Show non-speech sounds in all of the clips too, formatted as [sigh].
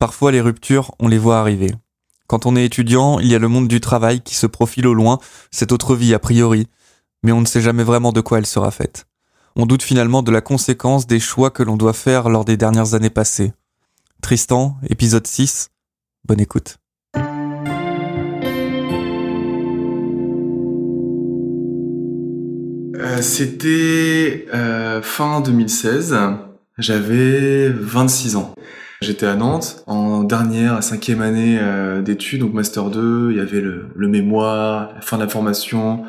Parfois les ruptures, on les voit arriver. Quand on est étudiant, il y a le monde du travail qui se profile au loin, cette autre vie a priori, mais on ne sait jamais vraiment de quoi elle sera faite. On doute finalement de la conséquence des choix que l'on doit faire lors des dernières années passées. Tristan, épisode 6, bonne écoute. Euh, c'était euh, fin 2016. J'avais 26 ans. J'étais à Nantes en dernière, cinquième année euh, d'études, donc master 2. Il y avait le, le, mémoire, la fin de la formation.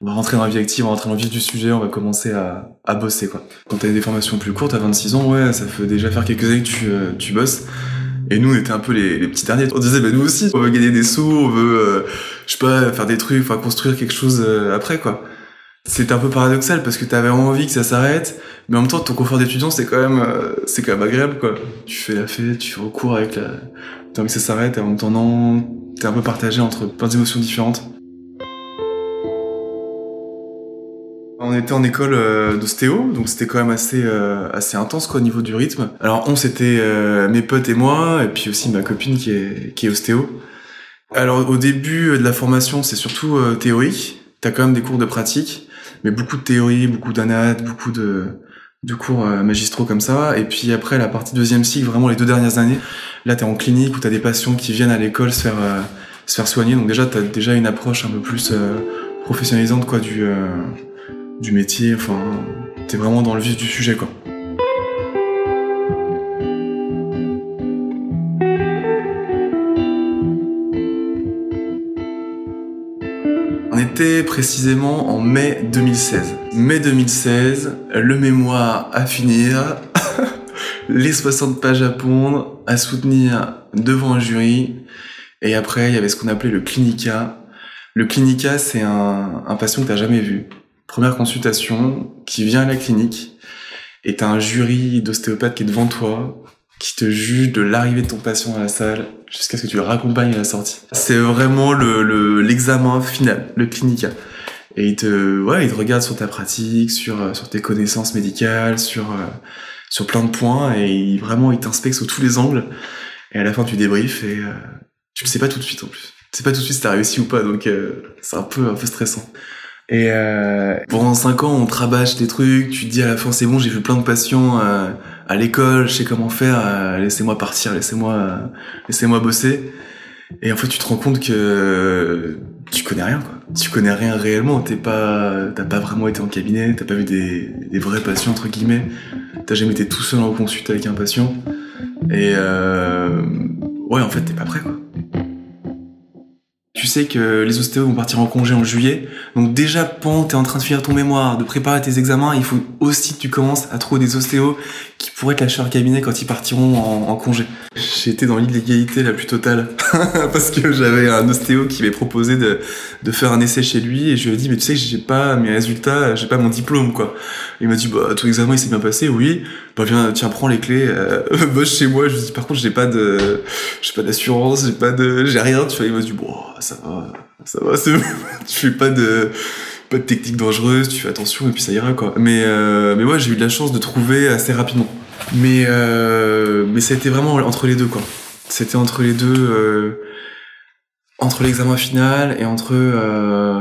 On va rentrer dans la vie active, on va rentrer dans le vif du sujet, on va commencer à, à bosser quoi. Quand t'as des formations plus courtes, à 26 ans, ouais, ça fait déjà faire quelques années que tu, tu bosses. Et nous, on était un peu les, les petits derniers. On disait, bah nous aussi, on veut gagner des sous, on veut, je sais pas, faire des trucs, enfin construire quelque chose après quoi. C'était un peu paradoxal parce que t'avais envie que ça s'arrête, mais en même temps ton confort d'étudiant c'est quand même euh, c'est quand même agréable quoi. Tu fais la fête, tu fais recours avec la t'as envie que ça s'arrête et en même temps non, t'es un peu partagé entre plein d'émotions différentes. On était en école euh, d'ostéo, donc c'était quand même assez euh, assez intense quoi au niveau du rythme. Alors on c'était mes potes et moi et puis aussi ma copine qui est qui est ostéo. Alors au début de la formation c'est surtout théorique, t'as quand même des cours de pratique mais beaucoup de théorie, beaucoup d'anates, beaucoup de, de cours euh, magistraux comme ça. Et puis après, la partie deuxième cycle, vraiment les deux dernières années, là, tu en clinique où tu as des patients qui viennent à l'école se faire, euh, se faire soigner. Donc déjà, tu déjà une approche un peu plus euh, professionnalisante quoi, du, du métier. Enfin, tu vraiment dans le vif du sujet. quoi. Précisément en mai 2016. Mai 2016, le mémoire à finir, [laughs] les 60 pages à pondre, à soutenir devant un jury, et après il y avait ce qu'on appelait le clinica. Le clinica, c'est un, un patient que t'as jamais vu. Première consultation, qui vient à la clinique, et t'as un jury d'ostéopathes qui est devant toi, qui te juge de l'arrivée de ton patient à la salle jusqu'à ce que tu le raccompagnes à la sortie. C'est vraiment le l'examen final, le clinica. Et il te ouais, il te regarde sur ta pratique, sur sur tes connaissances médicales, sur euh, sur plein de points et il, vraiment il t'inspecte sous tous les angles. Et à la fin tu débriefes et euh, tu le sais pas tout de suite en plus. Tu sais pas tout de suite si t'as réussi ou pas donc euh, c'est un peu un peu stressant. Et euh, pendant cinq ans, on rabâche des trucs. Tu te dis à la fin, c'est bon, j'ai vu plein de patients euh, à l'école, je sais comment faire. Euh, laissez-moi partir, laissez-moi, euh, laissez-moi bosser. Et en fait, tu te rends compte que tu connais rien, quoi. Tu connais rien réellement. T'es pas, t'as pas vraiment été en cabinet. T'as pas vu des, des vrais patients entre guillemets. T'as jamais été tout seul en consulte avec un patient. Et ouais, en fait, t'es pas prêt, quoi. Tu sais que les ostéos vont partir en congé en juillet. Donc déjà, pendant que tu es en train de finir ton mémoire, de préparer tes examens, il faut aussi que tu commences à trouver des ostéos qui pourraient te lâcher leur cabinet quand ils partiront en, en congé. J'étais dans l'illégalité la plus totale. [laughs] Parce que j'avais un ostéo qui m'avait proposé de, faire un essai chez lui et je lui ai dit, mais tu sais que j'ai pas mes résultats, j'ai pas mon diplôme, quoi. Il m'a dit, bah, ton examen, il s'est bien passé, oui. Bah, viens, tiens, prends les clés, euh, [laughs] bosse chez moi. Je lui ai dit, par contre, j'ai pas de, j'ai pas d'assurance, j'ai pas de, j'ai rien, tu vois. Il m'a dit, bon, ça va, ça va, [laughs] tu fais pas de, pas de technique dangereuse, tu fais attention et puis ça ira, quoi. Mais, euh, mais moi, j'ai eu de la chance de trouver assez rapidement. Mais, euh, mais ça vraiment entre les deux, quoi. C'était entre les deux, euh, entre l'examen final et entre euh,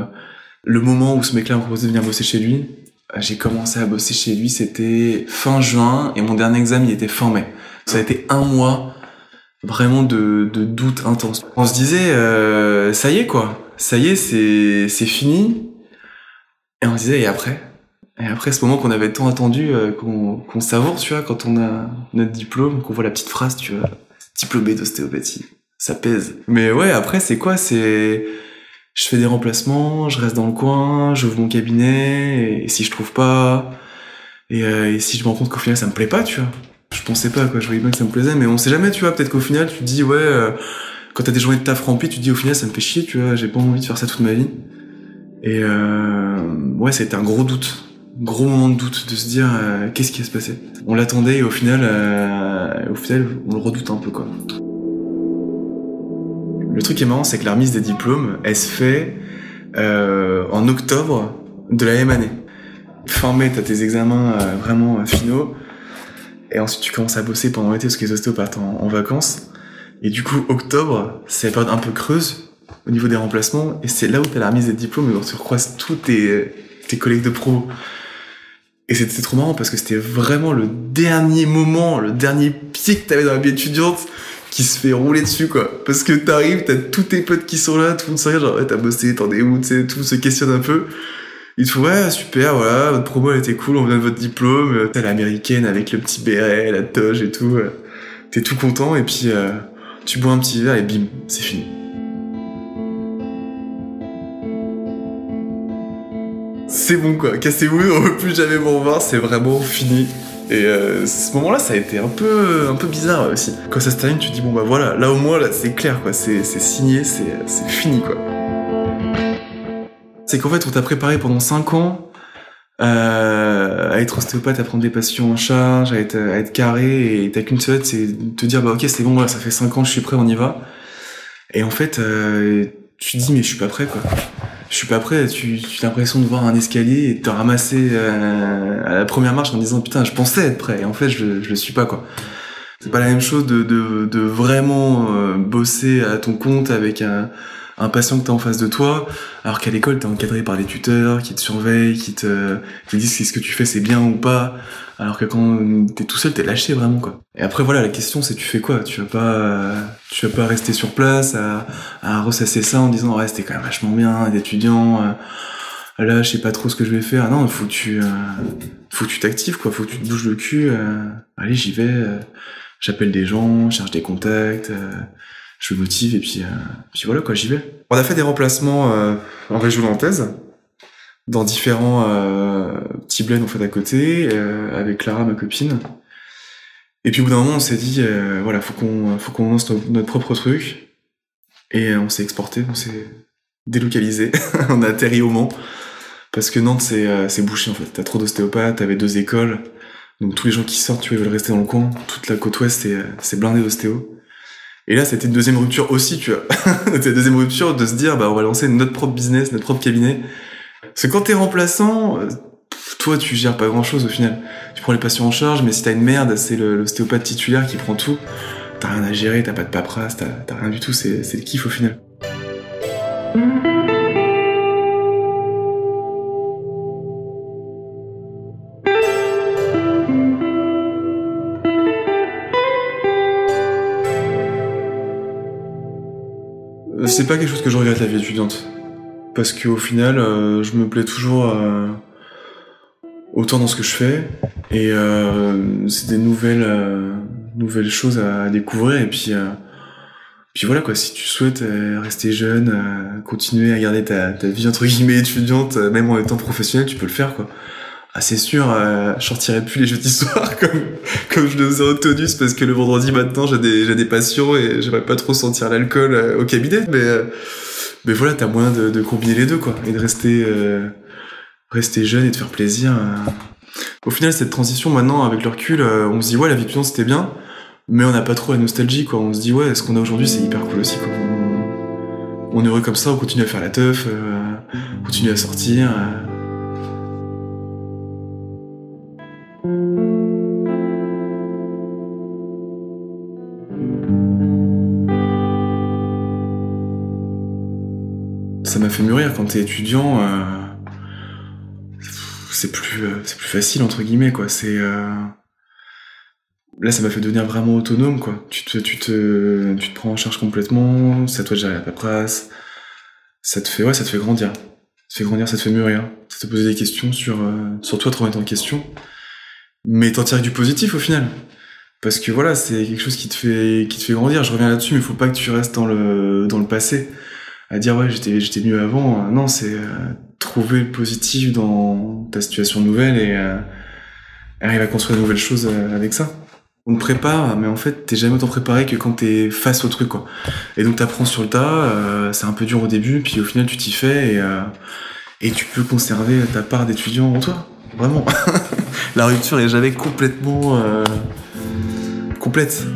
le moment où ce mec-là m'a proposé de venir bosser chez lui. J'ai commencé à bosser chez lui, c'était fin juin et mon dernier examen il était fin mai. Ça a été un mois vraiment de, de doute intense. On se disait, euh, ça y est quoi, ça y est, c'est c'est fini. Et on se disait, et après? Et après ce moment qu'on avait tant attendu, euh, qu'on qu'on savoure, tu vois, quand on a notre diplôme, qu'on voit la petite phrase, tu vois, diplômé d'ostéopathie, ça pèse. Mais ouais, après c'est quoi? C'est je fais des remplacements, je reste dans le coin, j'ouvre mon cabinet, et, si je trouve pas, et, euh, et si je me rends compte qu'au final ça me plaît pas, tu vois. Je pensais pas, quoi, je voyais bien que ça me plaisait, mais on sait jamais, tu vois, peut-être qu'au final tu te dis, ouais, euh, quand t'as des journées de taf remplies, tu te dis au final ça me fait chier, tu vois, j'ai pas envie de faire ça toute ma vie. Et euh, ouais, c'était un gros doute, gros moment de doute, de se dire, euh, qu'est-ce qui va se passer On l'attendait et au final, euh, au final, on le redoute un peu, quoi. Le truc qui est marrant, c'est que la remise des diplômes, elle se fait en octobre de la même année. Mai, t'as tes examens vraiment finaux, et ensuite tu commences à bosser pendant l'été parce que les ostéos partent en, vacances. Et du coup, octobre, c'est la période un peu creuse au niveau des remplacements, et c'est là où t'as la remise des diplômes, et où tu recroises tous tes, tes collègues de pro. Et c'était trop marrant parce que c'était vraiment le dernier moment, le dernier pied que t'avais dans la vie étudiante qui se fait rouler dessus, quoi. Parce que t'arrives, t'as tous tes potes qui sont là, tout le monde se regarde, genre, ouais, t'as bossé, t'en es où, tu sais, tout se questionne un peu. Ils te ouais, super, voilà, votre promo, elle était cool, on vient de votre diplôme, t'as l'américaine avec le petit béret, la toge et tout. T'es tout content, et puis, euh, tu bois un petit verre et bim, c'est fini. C'est bon quoi, cassez-vous, on veut plus jamais vous revoir, c'est vraiment fini. Et euh, ce moment-là, ça a été un peu, un peu bizarre aussi. Quand ça se termine, tu te dis bon bah voilà, là au moins là c'est clair quoi, c'est signé, c'est fini quoi. C'est qu'en fait on t'a préparé pendant 5 ans euh, à être ostéopathe, à prendre des patients en charge, à être, à être carré, et t'as qu'une seule, c'est de te dire bah ok c'est bon, voilà, ça fait 5 ans, je suis prêt, on y va. Et en fait, euh, tu te dis mais je suis pas prêt quoi. Je suis pas prêt, tu, tu as l'impression de voir un escalier et de te ramasser euh, à la première marche en disant putain je pensais être prêt et en fait je, je le suis pas quoi. C'est pas la même chose de, de, de vraiment euh, bosser à ton compte avec un, un patient que t'as en face de toi, alors qu'à l'école t'es encadré par des tuteurs qui te surveillent, qui te, disent si ce que tu fais c'est bien ou pas, alors que quand t'es tout seul t'es lâché vraiment quoi. Et après voilà la question c'est tu fais quoi? Tu vas pas, tu vas pas rester sur place à, à ressasser ça en disant ouais c'était quand même vachement bien d'étudiants. Euh, là je sais pas trop ce que je vais faire. Non faut que tu, euh, faut tu t'actives quoi, faut que tu te bouges le cul. Euh, allez j'y vais, euh, j'appelle des gens, cherche des contacts je me motive et puis, euh, puis voilà quoi, j'y vais. On a fait des remplacements euh, en région nantaise, dans différents euh, petits bleds en fait à côté, avec Clara, ma copine. Et puis au bout d'un moment, on s'est dit, voilà, faut qu'on faut qu'on lance notre, propre truc. Et on s'est exporté, on s'est délocalisé, [laughs] on a atterri au Mans. Parce que Nantes, c'est c'est bouché en fait. T'as trop d'ostéopathes, t'avais deux écoles. Donc tous les gens qui sortent, tu vois, ils veulent rester dans le coin. Toute la côte ouest, c'est blindé d'ostéo. Et là, c'était une deuxième rupture aussi, tu vois. [laughs] c'était une deuxième rupture de se dire, bah, on va lancer notre propre business, notre propre cabinet. Parce que quand t'es remplaçant, toi, tu gères pas grand chose au final. Tu prends les patients en charge, mais si t'as une merde, c'est l'ostéopathe titulaire qui prend tout. T'as rien à gérer, t'as pas de paperasse, t'as rien du tout, c'est le kiff au final. C'est pas quelque chose que je regrette la vie étudiante. Parce qu'au final, euh, je me plais toujours euh, autant dans ce que je fais. Et euh, c'est des nouvelles, nouvelles choses à découvrir. Et puis, puis voilà quoi, si tu souhaites rester jeune, continuer à garder ta, ta, vie entre guillemets étudiante, même en étant professionnel, tu peux le faire quoi. Ah c'est sûr, je sortirai plus les jeudis soirs [laughs] comme, comme je le faisais au tonus parce que le vendredi matin j'ai des, j'ai des patients et j'aimerais pas trop sentir l'alcool au cabinet, mais, mais voilà, t'as moyen de, de, combiner les deux quoi, et de rester, euh, rester jeune et de faire plaisir. Euh. Au final, cette transition maintenant, avec le recul, euh, on se dit ouais, la vie étudiante c'était bien, mais on n'a pas trop la nostalgie quoi. On se dit ouais, ce qu'on a aujourd'hui c'est hyper cool aussi quoi. On, on, est heureux comme ça, on continue à faire la teuf, on continue à sortir. Ça m'a fait mûrir quand t'es étudiant euh, c'est plus euh, c'est plus facile entre guillemets quoi. Euh... là ça m'a fait devenir vraiment autonome quoi. Tu te tu te tu te prends en charge complètement c'est à toi de gérer la paperasse. Ça te fait ouais ça te fait grandir. Ça te fait grandir ça te fait mûrir. Ça te poser des questions sur sur toi te remettre en question. Mais t'en tires du positif au final. Parce que voilà c'est quelque chose qui te fait qui te fait grandir. Je reviens là-dessus mais faut pas que tu restes dans le dans le passé à dire ouais j'étais j'étais mieux avant. Non c'est euh, trouver le positif dans ta situation nouvelle et euh, arriver à construire de nouvelles choses euh, avec ça. On te prépare mais en fait t'es jamais autant préparé que quand t'es face au truc quoi. Et donc t'apprends sur le tas c'est un peu dur au début puis au final tu t'y fais et et tu peux conserver ta part d'étudiant en toi. Vraiment. [laughs] La rupture est jamais complètement complète